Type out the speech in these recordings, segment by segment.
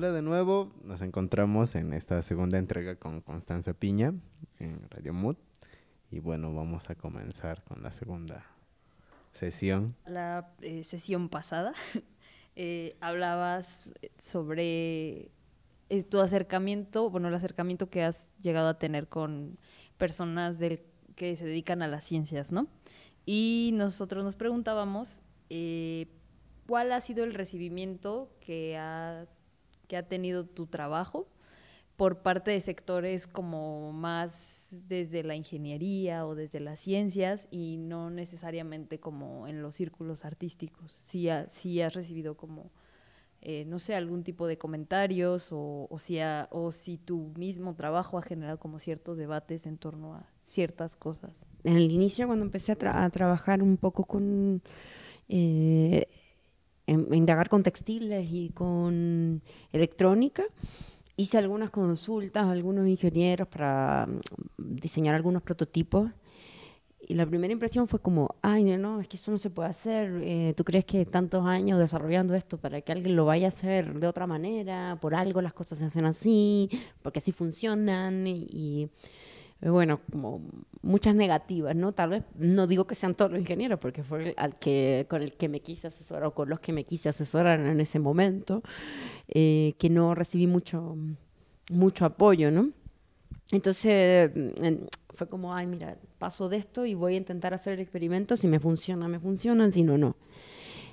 De nuevo, nos encontramos en esta segunda entrega con Constanza Piña en Radio Mood. Y bueno, vamos a comenzar con la segunda sesión. La eh, sesión pasada eh, hablabas sobre eh, tu acercamiento, bueno, el acercamiento que has llegado a tener con personas del, que se dedican a las ciencias, ¿no? Y nosotros nos preguntábamos cuál ha sido el recibimiento que ha, que ha tenido tu trabajo por parte de sectores como más desde la ingeniería o desde las ciencias y no necesariamente como en los círculos artísticos. Si, si has recibido como, eh, no sé, algún tipo de comentarios o, o, si o si tu mismo trabajo ha generado como ciertos debates en torno a ciertas cosas. En el inicio, cuando empecé a, trabajar un poco con... Eh, indagar con textiles y con electrónica, hice algunas consultas a algunos ingenieros para mm, diseñar algunos prototipos y la primera impresión fue como, ay, no, es que eso no se puede hacer. Eh, ¿Tú crees que tantos años desarrollando esto para que alguien lo vaya a hacer de otra manera? Por algo las cosas se hacen así, porque así funcionan. y bueno, como muchas negativas, ¿no? Tal vez no digo que sean todos los ingenieros, porque fue al que, con el que me quise asesorar o con los que me quise asesorar en ese momento, eh, que no recibí mucho, mucho apoyo, ¿no? Entonces fue como, ay, mira, paso de esto y voy a intentar hacer el experimento, si me funciona, me funciona, si no, no.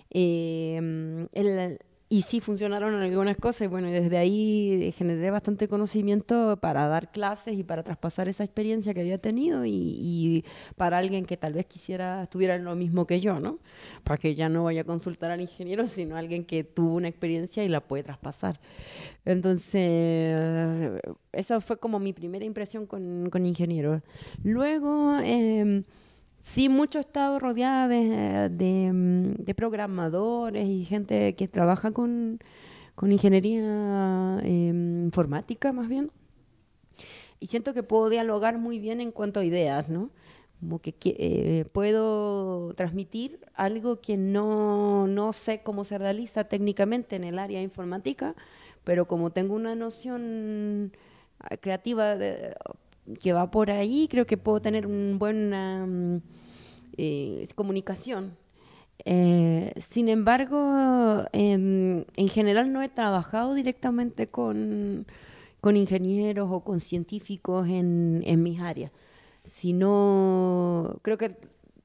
Eh, el, y sí funcionaron algunas cosas bueno, desde ahí generé bastante conocimiento para dar clases y para traspasar esa experiencia que había tenido y, para alguien que tal vez quisiera, estuviera en lo mismo que yo, ¿no? Para que ya no vaya a consultar al ingeniero, sino alguien que tuvo una experiencia y la puede traspasar. Entonces, esa fue como mi primera impresión con, con ingeniero. Luego... Eh, Sí, mucho he estado rodeada de, de, programadores y gente que trabaja con, con ingeniería em, informática más bien. Y siento que puedo dialogar muy bien en cuanto a ideas, ¿no? Como que, eh, puedo transmitir algo que no, no sé cómo se realiza técnicamente en el área informática, pero como tengo una noción ah, creativa de, que va por ahí, creo que puedo tener una buena mm, eh, comunicación. Eh, sin embargo, en, general no he trabajado directamente con, con ingenieros o con científicos en, en mis áreas, sino creo que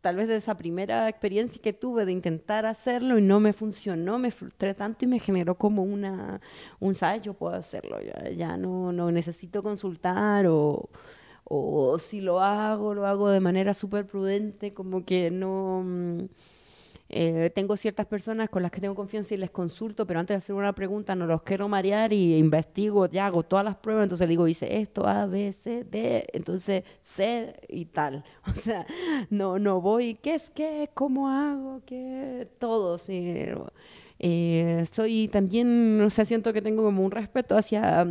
tal vez de esa primera experiencia que tuve de intentar hacerlo y no me funcionó, me frustré tanto y me generó como una, un, ¿sabes? Yo puedo hacerlo, ya, ya no, no necesito consultar o o si lo hago, lo hago de manera súper prudente, como que no... Mm, eh, tengo ciertas personas con las que tengo confianza y les consulto, pero antes de hacer una pregunta no los quiero marear y investigo, ya hago todas las pruebas, entonces digo, hice esto, A, B, C, D, entonces C y tal. O sea, no, no voy, ¿qué es qué? ¿Cómo hago? ¿Qué? Todo, sí. Eh, soy también, o sea, siento que tengo como un respeto hacia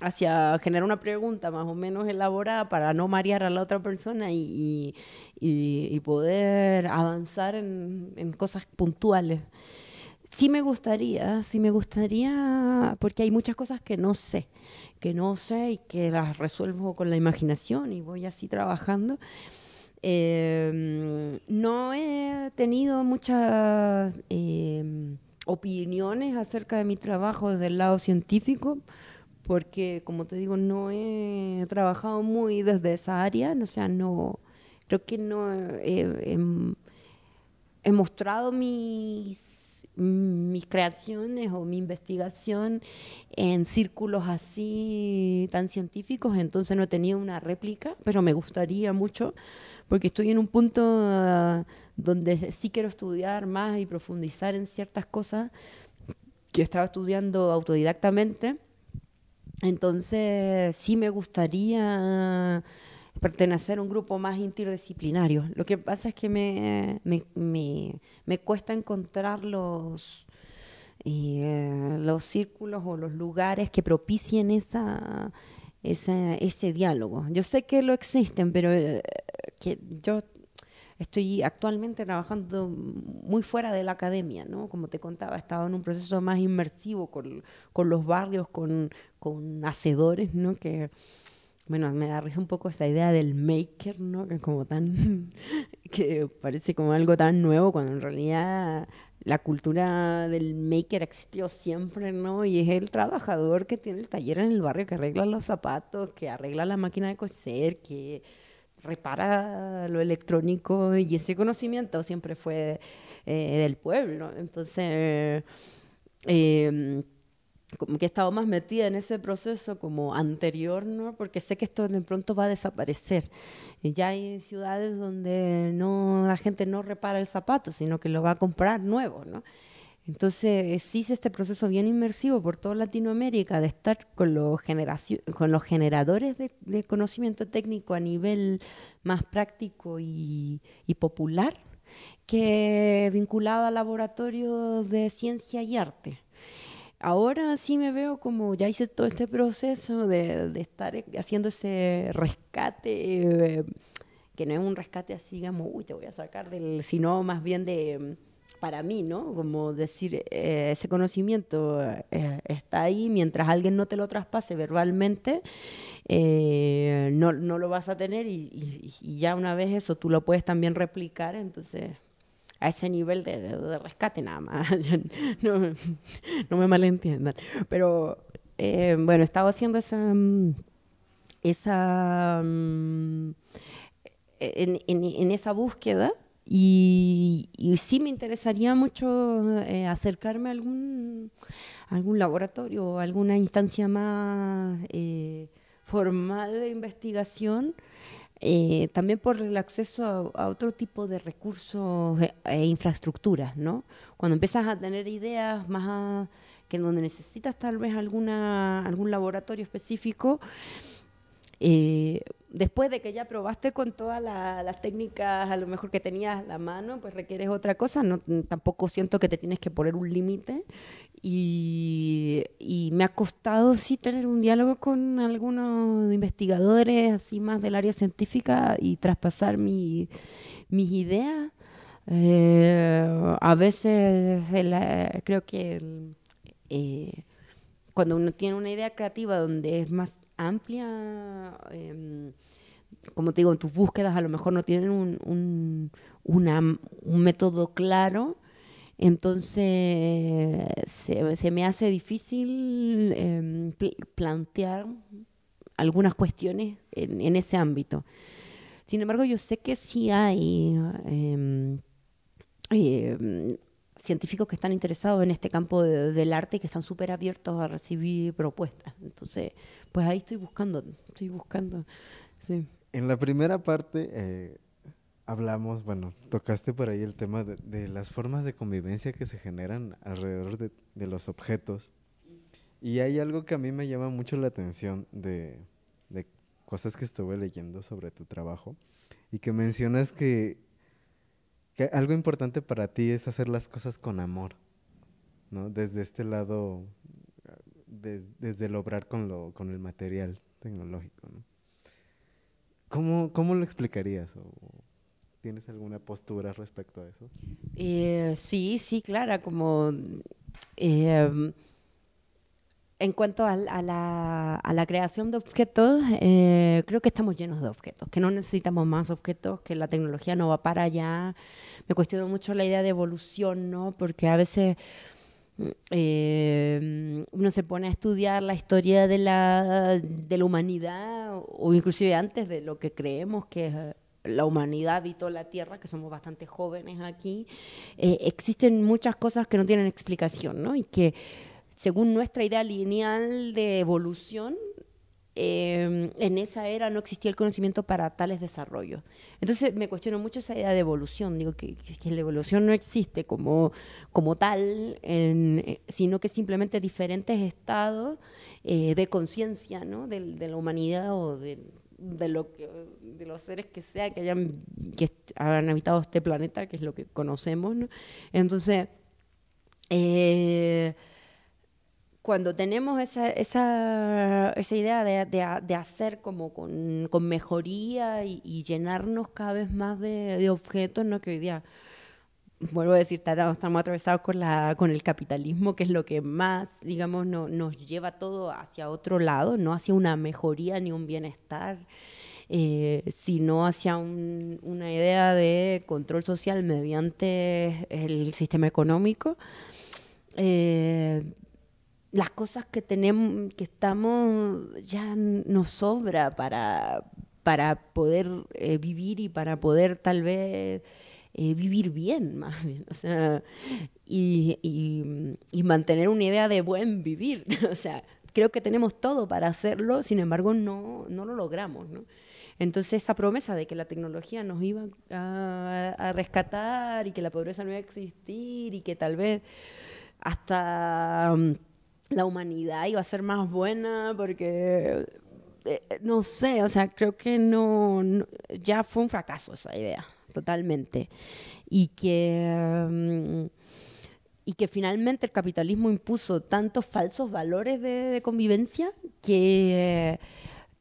hacia generar una pregunta más o menos elaborada para no marear a la otra persona y, y, poder avanzar en, cosas puntuales. Sí me gustaría, sí me gustaría, porque hay muchas cosas que no sé, que no sé y que las resuelvo con la imaginación y voy así trabajando. Eh, no he tenido muchas eh, opiniones acerca de mi trabajo desde el lado científico, porque como te digo, no he trabajado muy desde esa área, o sea, no, creo que no he, he, mostrado mis, mis creaciones o mi investigación en círculos así tan científicos, entonces no he tenido una réplica, pero me gustaría mucho, porque estoy en un punto ah, donde sí quiero estudiar más y profundizar en ciertas cosas que estaba estudiando autodidactamente entonces, sí me gustaría pertenecer a un grupo más interdisciplinario. Lo que pasa es que me, me, cuesta encontrar los, eh, los círculos o los lugares que propicien esa, ese diálogo. Yo sé que lo existen, pero eh, que yo estoy actualmente trabajando muy fuera de la academia, ¿no? Como te contaba, estaba en un proceso más inmersivo con, con los barrios, con, con hacedores, ¿no? Que, bueno, me da risa un poco esta idea del maker, ¿no? Que como tan, que parece como algo tan nuevo, cuando en realidad la cultura del maker existió siempre, ¿no? Y es el trabajador que tiene el taller en el barrio, que arregla los zapatos, que arregla la máquina de coser, que repara lo electrónico y ese conocimiento siempre fue eh, del pueblo. Entonces, eh, como que he estado más metida en ese proceso como anterior, ¿no? Porque sé que esto de pronto va a desaparecer. Ya hay ciudades donde no la gente no repara el zapato, sino que lo va a comprar nuevo, ¿no? Entonces, hice este proceso bien inmersivo por toda Latinoamérica de estar con los, con los generadores de, conocimiento técnico a nivel más práctico y, popular que vinculado a laboratorios de ciencia y arte. Ahora sí me veo como ya hice todo este proceso de, estar haciendo ese rescate, eh, que no es un rescate así, digamos, uy, te voy a sacar del, sino más bien de, para mí, ¿no? Como decir, eh, ese conocimiento eh, está ahí, mientras alguien no te lo traspase verbalmente, no, no, lo vas a tener y, ya una vez eso tú lo puedes también replicar, entonces a ese nivel de, rescate nada más. no, me malentiendan. Pero eh, bueno, estaba haciendo esa... Mm, esa mm, en, esa búsqueda y, sí me interesaría mucho eh, acercarme a algún, algún laboratorio o alguna instancia más eh, formal de investigación eh, también por el acceso a, otro tipo de recursos e, e, infraestructuras, ¿no? Cuando empiezas a tener ideas más que en donde necesitas tal vez alguna algún laboratorio específico, eh, después de que ya probaste con todas las técnicas a lo mejor que tenías a la mano, pues requieres otra cosa. No, tampoco siento que te tienes que poner un límite. Y, me ha costado sí tener un diálogo con algunos investigadores así más del área científica y traspasar mi, mis ideas. Eh, a veces creo que eh, cuando uno tiene una idea creativa donde es más amplia, em, como te digo, en tus búsquedas a lo mejor no tienen un, un, método claro, entonces se, me hace difícil em, plantear algunas cuestiones en, ese ámbito. Sin embargo, yo sé que sí hay em, científicos que están interesados en este campo del arte y que están súper abiertos a recibir propuestas. Entonces, pues ahí estoy buscando, estoy buscando. Sí. En la primera parte eh, hablamos, bueno, tocaste por ahí el tema de, las formas de convivencia que se generan alrededor de, de, los objetos. Y hay algo que a mí me llama mucho la atención de, de cosas que estuve leyendo sobre tu trabajo y que mencionas que algo importante para ti es hacer las cosas con amor, ¿no? Desde este lado, desde el obrar con, lo, con el material tecnológico, ¿no? ¿Cómo, cómo lo explicarías? ¿O ¿Tienes alguna postura respecto a eso? Eh, sí, sí, claro, como... Eh, en cuanto a, la, creación de objetos, eh, creo que estamos llenos de objetos, que no necesitamos más objetos, que la tecnología no va para allá. Me cuestiono mucho la idea de evolución, ¿no? Porque a veces eh, uno se pone a estudiar la historia de la, de la humanidad, o inclusive antes de lo que creemos que la humanidad habitó la Tierra, que somos bastante jóvenes aquí, eh, existen muchas cosas que no tienen explicación, ¿no? Y que según nuestra idea lineal de evolución, em, en esa era no existía el conocimiento para tales desarrollos. Entonces me cuestiono mucho esa idea de evolución, digo que, la evolución no existe como, como tal, eh, sino que simplemente diferentes estados eh, de conciencia ¿no? de, la humanidad o de, lo que, de los seres que sea que hayan que hayan habitado este planeta, que es lo que conocemos. ¿no? Entonces, eh, cuando tenemos esa, esa, idea de, hacer como con, mejoría y, llenarnos cada vez más de, objetos, ¿no? que hoy día, vuelvo a decir, estamos atravesados con, la, con el capitalismo, que es lo que más, digamos, no, nos lleva todo hacia otro lado, no hacia una mejoría ni un bienestar. Eh, sino hacia un, una idea de control social mediante el sistema económico. Eh, las cosas que tenemos, que estamos, ya nos sobra para, para poder eh, vivir y para poder tal vez eh, vivir bien, más bien, o sea, y, y, mantener una idea de buen vivir, o sea, creo que tenemos todo para hacerlo, sin embargo no, no lo logramos, ¿no? Entonces esa promesa de que la tecnología nos iba a, a rescatar y que la pobreza no iba a existir y que tal vez hasta la humanidad iba a ser más buena porque eh, no sé, o sea, creo que no, no, ya fue un fracaso esa idea, totalmente. Y que, um, y que finalmente el capitalismo impuso tantos falsos valores de, de convivencia que,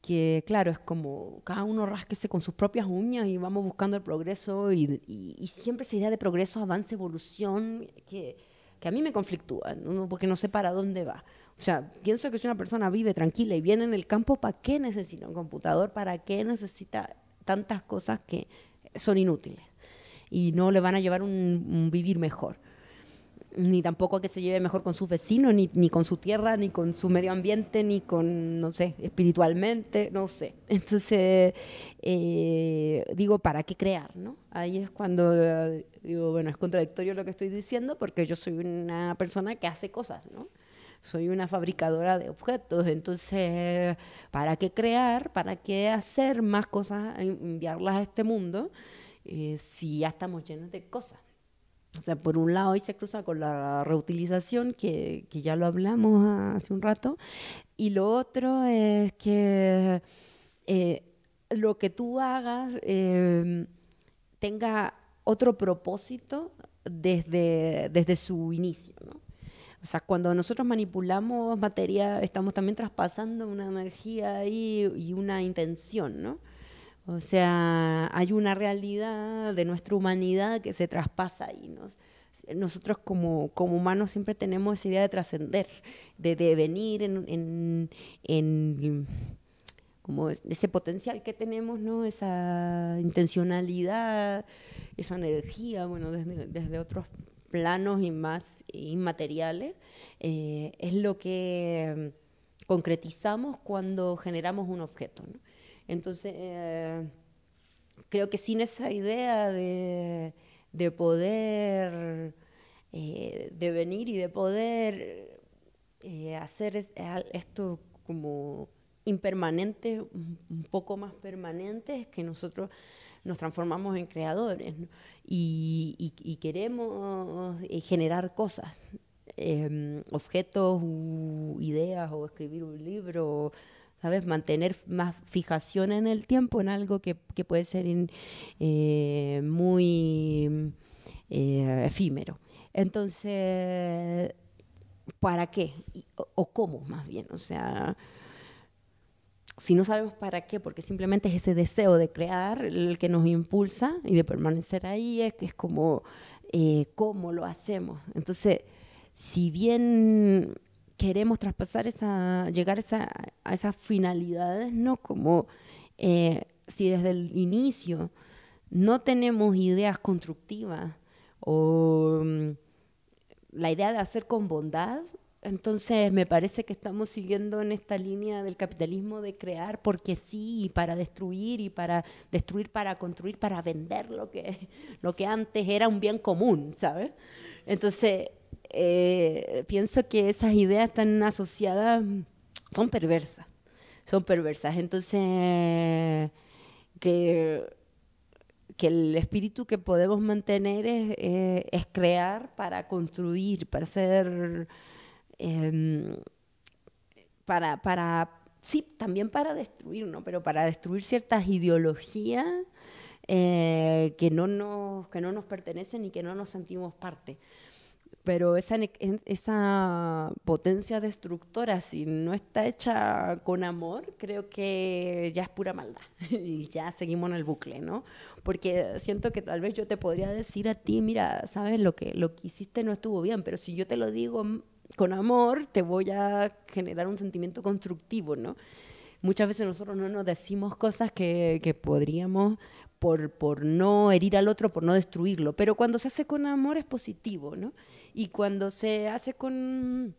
que, claro, es como cada uno rasquese con sus propias uñas y vamos buscando el progreso y, y, y siempre esa idea de progreso, avance, evolución, que que a mí me conflictúa, ¿no? porque no sé para dónde va. O sea, pienso que si una persona vive tranquila y viene en el campo, ¿para qué necesita un computador? ¿Para qué necesita tantas cosas que son inútiles? Y no le van a llevar un, un vivir mejor. Ni tampoco que se lleve mejor con sus vecinos, ni, ni con su tierra, ni con su medio ambiente, ni con, no sé, espiritualmente, no sé. Entonces, eh, digo, ¿para qué crear? ¿no? Ahí es cuando digo, bueno, es contradictorio lo que estoy diciendo porque yo soy una persona que hace cosas, ¿no? Soy una fabricadora de objetos, entonces, ¿para qué crear? ¿Para qué hacer más cosas, enviarlas a este mundo eh, si ya estamos llenos de cosas? O sea, por un lado, hoy se cruza con la reutilización, que, que ya lo hablamos hace un rato, y lo otro es que eh, lo que tú hagas eh, tenga otro propósito desde, desde su inicio, ¿no? O sea, cuando nosotros manipulamos materia, estamos también traspasando una energía ahí y una intención, ¿no? O sea, hay una realidad de nuestra humanidad que se traspasa ¿no? Nosotros como, humanos siempre tenemos esa idea de trascender, de devenir en, ese potencial que tenemos. Esa intencionalidad, esa energía, bueno, desde, otros planos y más inmateriales, eh, es lo que concretizamos cuando generamos un objeto. Entonces, eh, creo que sin esa idea de, de poder eh, devenir y de poder eh, hacer es, esto como impermanente, un poco más permanente, es que nosotros nos transformamos en creadores y, queremos generar cosas, eh, objetos, u ideas o escribir un libro, ¿sabes? Mantener más fijación en el tiempo en algo que, que puede ser eh, muy eh, efímero. Entonces, ¿para qué? O, cómo más bien, o sea si no sabemos para qué, porque simplemente es ese deseo de crear el que nos impulsa y de permanecer ahí, es, es como eh, cómo lo hacemos. Entonces, si bien queremos traspasar esa, llegar a, esa, a esas finalidades, ¿no? Como eh, si desde el inicio no tenemos ideas constructivas o um, la idea de hacer con bondad, entonces me parece que estamos siguiendo en esta línea del capitalismo de crear porque sí para destruir y para destruir para construir para vender lo que lo que antes era un bien común, ¿sabes? Entonces eh, pienso que esas ideas tan asociadas son perversas, son perversas. Entonces que que el espíritu que podemos mantener es, es crear para construir, para ser eh, para, para, sí, también para destruir, ¿no? Pero para destruir ciertas ideologías eh, que, no nos, que no nos pertenecen y que no nos sentimos parte. Pero esa, esa potencia destructora, si no está hecha con amor, creo que ya es pura maldad. y ya seguimos en el bucle, ¿no? Porque siento que tal vez yo te podría decir a ti, mira, sabes, lo que, lo que hiciste no estuvo bien, pero si yo te lo digo mm, con amor, te voy a generar un sentimiento constructivo, ¿no? Muchas veces nosotros no nos decimos cosas que, que podríamos por, por no herir al otro, por no destruirlo, pero cuando se hace con amor es positivo, ¿no? Y cuando se hace con...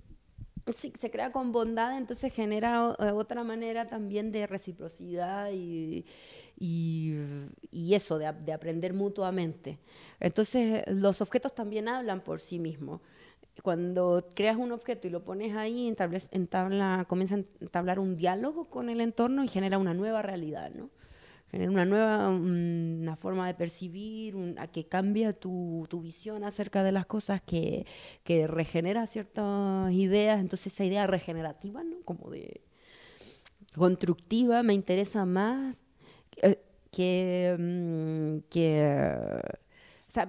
se crea con bondad, entonces genera eh, otra manera también de reciprocidad y, y, eso, de, de aprender mutuamente. Entonces, los objetos también hablan por sí mismos. Cuando creas un objeto y lo pones ahí, entabla, comienza a entablar un diálogo con el entorno y genera una nueva realidad, ¿no? Genera una nueva una forma de percibir, un- a que cambia tu, tu visión acerca de las cosas, que, que regenera ciertas ideas. Entonces, esa idea regenerativa, ¿no? Como de constructiva, me interesa más que, que, mm, que,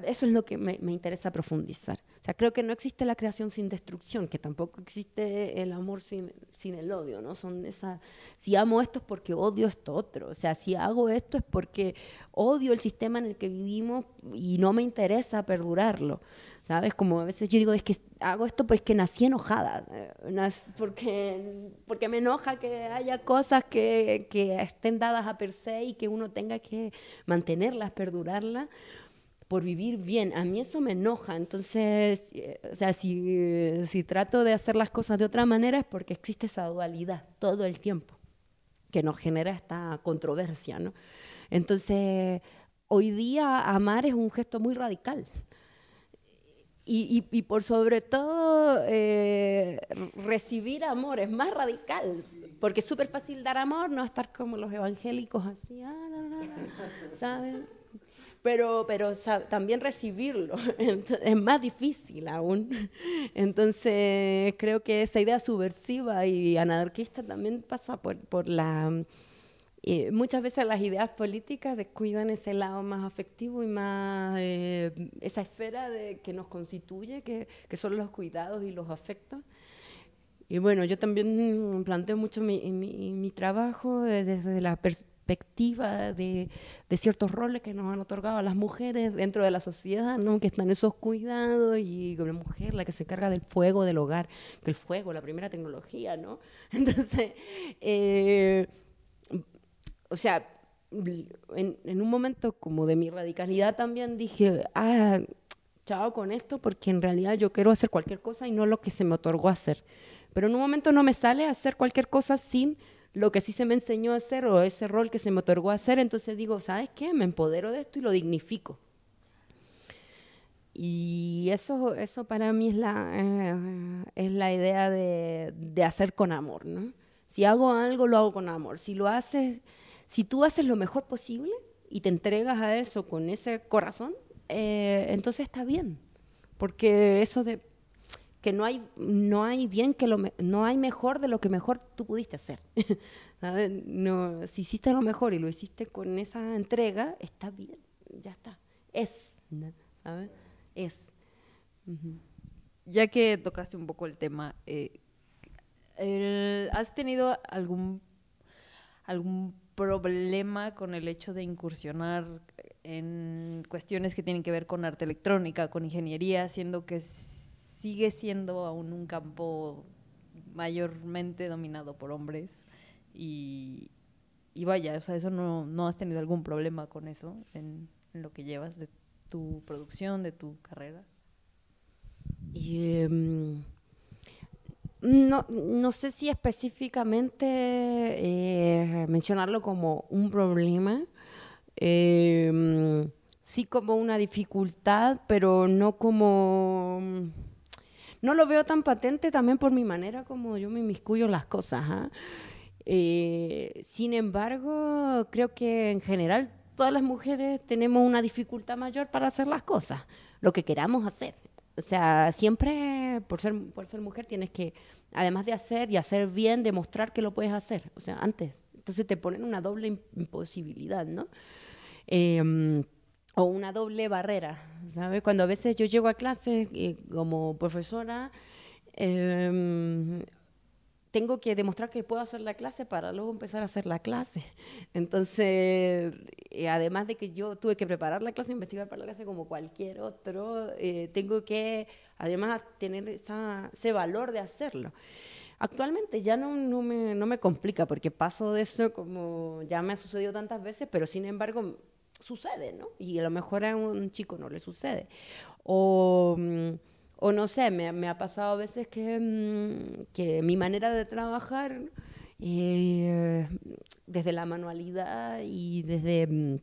eso es lo que me, me interesa profundizar. O sea, creo que no existe la creación sin destrucción, que tampoco existe el amor sin, sin el odio, ¿no? Son esa, si amo esto es porque odio esto otro. O sea, si hago esto es porque odio el sistema en el que vivimos y no me interesa perdurarlo. ¿Sabes? Como a veces yo digo, es que hago esto porque nací enojada, eh, porque, porque me enoja que haya cosas que, que estén dadas a per se y que uno tenga que mantenerlas, perdurarlas por vivir bien. A mí eso me enoja. Entonces, eh, o sea, si, si trato de hacer las cosas de otra manera es porque existe esa dualidad todo el tiempo que nos genera esta controversia, ¿no? Entonces, hoy día amar es un gesto muy radical. Y, y- por sobre todo, eh, recibir amor es más radical, porque es súper fácil dar amor, no estar como los evangélicos así, ah, la, la, la, ¿saben? Pero, pero también recibirlo es más difícil aún. Entonces, creo que esa idea subversiva y anarquista también pasa por, por la... eh, muchas veces las ideas políticas descuidan ese lado más afectivo y más eh, esa esfera de, que nos constituye, que, que son los cuidados y los afectos. Y bueno, yo también planteo mucho mi, mi, mi trabajo de- desde la perspectiva de, de ciertos roles que nos han otorgado a las mujeres dentro de la sociedad, ¿no? que están esos cuidados y la mujer, la que se encarga del fuego del hogar, que el fuego, la primera tecnología, ¿no? Entonces, eh, o sea, en, en un momento como de mi radicalidad también dije, ah, chao con esto, porque en realidad yo quiero hacer cualquier cosa y no lo que se me otorgó hacer. Pero en un momento no me sale hacer cualquier cosa sin lo que sí se me enseñó a hacer o ese rol que se me otorgó a hacer, entonces digo, ¿sabes qué? Me empodero de esto y lo dignifico. Y eso, eso para mí es la, eh, es la idea de, de hacer con amor, ¿no? Si hago algo, lo hago con amor. Si lo haces, si tú haces lo mejor posible y te entregas a eso con ese corazón, eh, entonces está bien. Porque eso de que no hay, no hay bien que lo no hay mejor de lo que mejor tú pudiste hacer. No, si hiciste lo mejor y lo hiciste con esa entrega, está bien, ya está. Es. ¿sabes? Es. Ya que tocaste un poco el tema, eh, ¿has tenido algún, algún problema con el hecho de incursionar en cuestiones que tienen que ver con arte electrónica, con ingeniería, siendo que sigue siendo aún un campo mayormente dominado por hombres? Y, vaya, o sea, eso no, no has tenido algún problema con eso en, en lo que llevas de tu producción, de tu carrera. Y, em, no, no sé si específicamente eh, mencionarlo como un problema, em, sí como una dificultad, pero no como... No lo veo tan patente también por mi manera como yo me inmiscuyo en las cosas. ¿ah? Eh, sin embargo, creo que en general todas las mujeres tenemos una dificultad mayor para hacer las cosas, lo que queramos hacer. O sea, siempre por ser, mujer tienes que, además de hacer y hacer bien, demostrar que lo puedes hacer. O sea, antes. Entonces te ponen una doble im- imposibilidad, ¿no? Em, o una doble barrera, ¿sabes? Cuando a veces yo llego a clase eh, como profesora, em, tengo que demostrar que puedo hacer la clase para luego empezar a hacer la clase. Entonces, eh, además de que yo tuve que preparar la clase, investigar para la clase como cualquier otro, eh, tengo que además tener esa, ese valor de hacerlo. Actualmente ya no, no, me, no me complica porque paso de eso como ya me ha sucedido tantas veces, pero sin embargo sucede, ¿no? Y a lo mejor a un chico no le sucede. O... Mm, o no sé, me, ha pasado a veces que, mm, que mi manera de trabajar, eh, desde la manualidad y desde mm,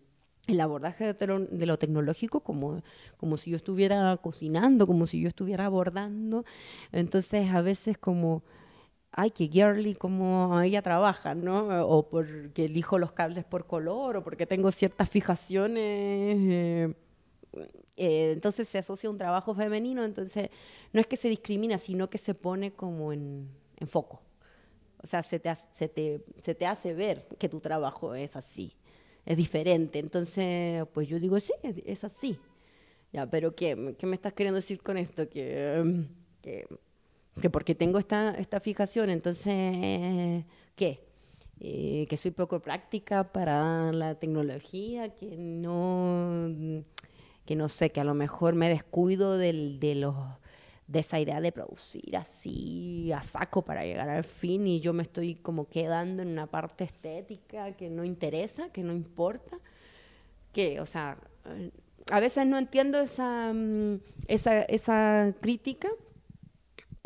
el abordaje de, lo, de lo tecnológico, como, como si yo estuviera cocinando, como si yo estuviera abordando. Entonces, a veces como ay, qué girly como ella trabaja, ¿no? O porque elijo los cables por color, o porque tengo ciertas fijaciones. Eh, eh, entonces se asocia un trabajo femenino, entonces no es que se discrimina, sino que se pone como en, foco. O sea, se te, se, te, se te hace ver que tu trabajo es así, es diferente. Entonces, pues yo digo, sí, es, así. Ya, pero ¿qué, ¿qué, me estás queriendo decir con esto? Que, que, que porque tengo esta, esta fijación, entonces, ¿qué? Eh, que soy poco práctica para la tecnología, que no que no sé, que a lo mejor me descuido del, de, los, de esa idea de producir así a saco para llegar al fin y yo me estoy como quedando en una parte estética que no interesa, que no importa, que, o sea, eh, a veces no entiendo esa, mm, esa, esa crítica,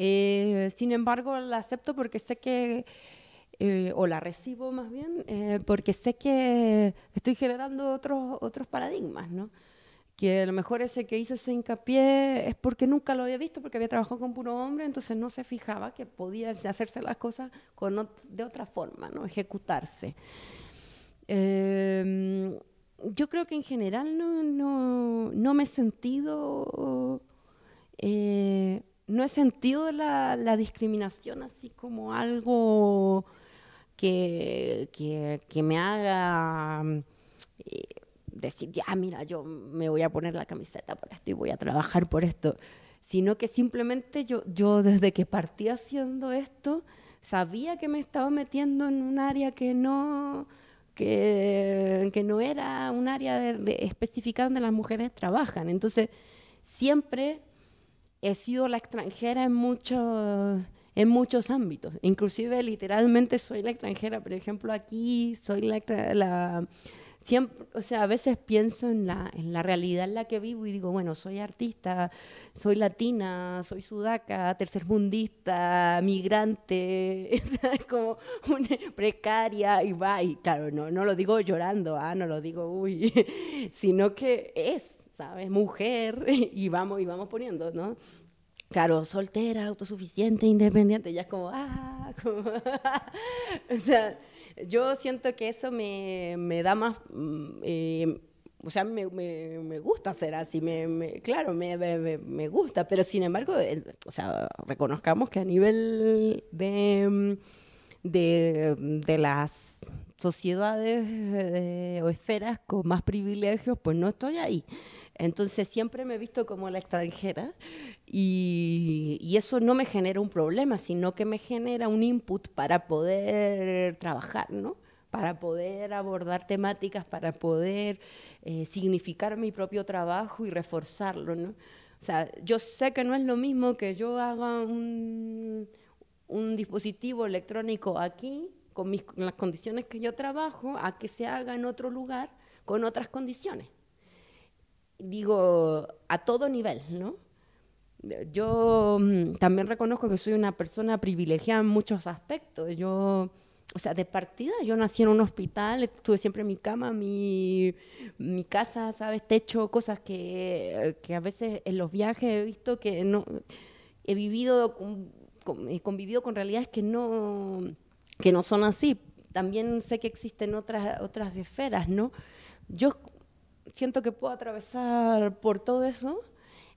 eh, sin embargo la acepto porque sé que, eh, o la recibo más bien, porque sé que estoy generando otros, otros paradigmas, ¿no? que a lo mejor ese que hizo ese hincapié es porque nunca lo había visto, porque había trabajado con puro hombre, entonces no se fijaba que podía hacerse las cosas con, de otra forma, ¿no? ejecutarse. Em, yo creo que en general no, no, no me he sentido, eh, no he sentido la, discriminación así como algo que, que, me haga... Eh, decir, ya, mira, yo me voy a poner la camiseta por esto y voy a trabajar por esto, sino que simplemente yo, yo desde que partí haciendo esto, sabía que me estaba metiendo en un área que no, que, que no era un área de, específica donde las mujeres trabajan. Entonces, siempre he sido la extranjera en muchos en muchos ámbitos, inclusive literalmente soy la extranjera, por ejemplo aquí soy la, la siempre, o sea, a veces pienso en la, en la realidad en la que vivo y digo, bueno, soy artista, soy latina, soy sudaca, tercermundista, migrante, es como una precaria y va, y claro, no, no lo digo llorando, ah, no lo digo, uy, sino que es, ¿sabes? Mujer y vamos, y vamos poniendo, ¿no? Claro, soltera, autosuficiente, independiente, ya es como, ah, como, o sea, yo siento que eso me, me da más... Mm, eh, o sea, me, me, me, gusta ser así, me, claro, me, me, gusta, pero sin embargo, o sea, reconozcamos que a nivel de, mm, de, de las sociedades eh, o esferas con más privilegios, pues no estoy ahí. Entonces siempre me he visto como la extranjera y, eso no me genera un problema, sino que me genera un input para poder trabajar, ¿no? para poder abordar temáticas, para poder eh, significar mi propio trabajo y reforzarlo. ¿no? O sea, yo sé que no es lo mismo que yo haga un, un dispositivo electrónico aquí, con, mis, con las condiciones que yo trabajo, a que se haga en otro lugar con otras condiciones digo, a todo nivel, ¿no? Yo mm, también reconozco que soy una persona privilegiada en muchos aspectos. Yo, o sea, de partida, yo nací en un hospital, tuve siempre mi cama, mi, mi casa, ¿sabes? Techo, cosas que, que, a veces en los viajes he visto que no. He vivido, he convivido con realidades que no, que no son así. También sé que existen otras, otras esferas, ¿no? Yo siento que puedo atravesar por todo eso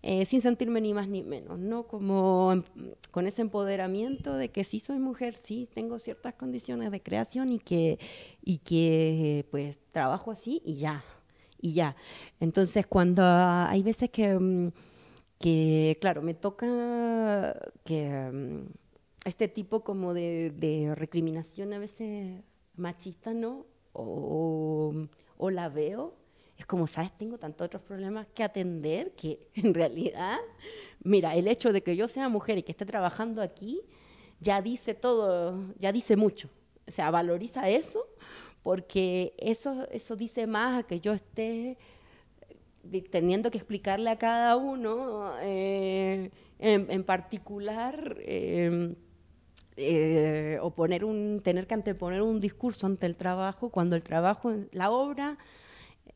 eh, sin sentirme ni más ni menos, ¿no? Como em, con ese empoderamiento de que sí soy mujer, sí tengo ciertas condiciones de creación y que, y que pues trabajo así y ya. y ya. Entonces, cuando hay veces que, mm, que claro, me toca que mm, este tipo como de, recriminación a veces machista, ¿no? O la veo, es como, ¿sabes? Tengo tantos otros problemas que atender que en realidad, mira, el hecho de que yo sea mujer y que esté trabajando aquí, ya dice todo, ya dice mucho. O sea, valoriza eso, porque eso, eso dice más a que yo esté eh, teniendo que explicarle a cada uno eh, en, particular eh, o poner un, tener que anteponer un discurso ante el trabajo cuando el trabajo, la obra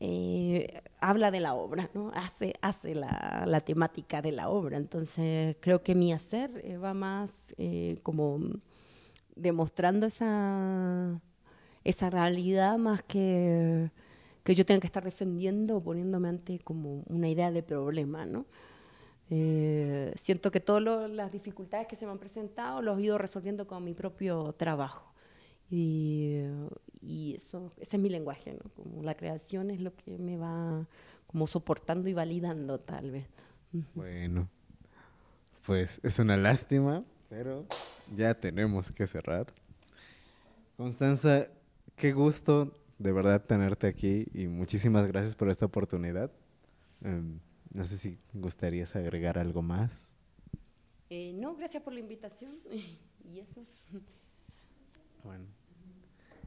eh, habla de la obra, ¿no? hace, hace la, la, temática de la obra. Entonces creo que mi hacer eh, va más eh, como demostrando esa, esa realidad más que, que yo tenga que estar defendiendo o poniéndome ante como una idea de problema. ¿no? siento que todas las dificultades que se me han presentado los he ido resolviendo con mi propio trabajo. Y, y eso, ese es mi lenguaje, ¿no? Como la creación es lo que me va como soportando y validando tal vez. Bueno, pues es una lástima, pero ya tenemos que cerrar. Constanza, qué gusto de verdad tenerte aquí y muchísimas gracias por esta oportunidad. Em, no sé si gustarías agregar algo más. Eh, no, gracias por la invitación y eso. Bueno.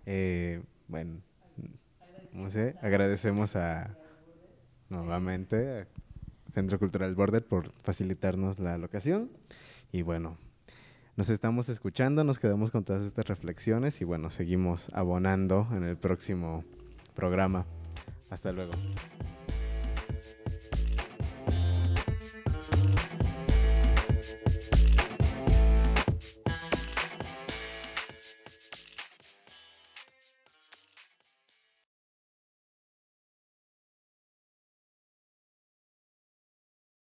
Eh, bueno, no sé, agradecemos a nuevamente a Centro Cultural Border por facilitarnos la locación y bueno, nos estamos escuchando, nos quedamos con todas estas reflexiones y bueno, seguimos abonando en el próximo programa. Hasta luego.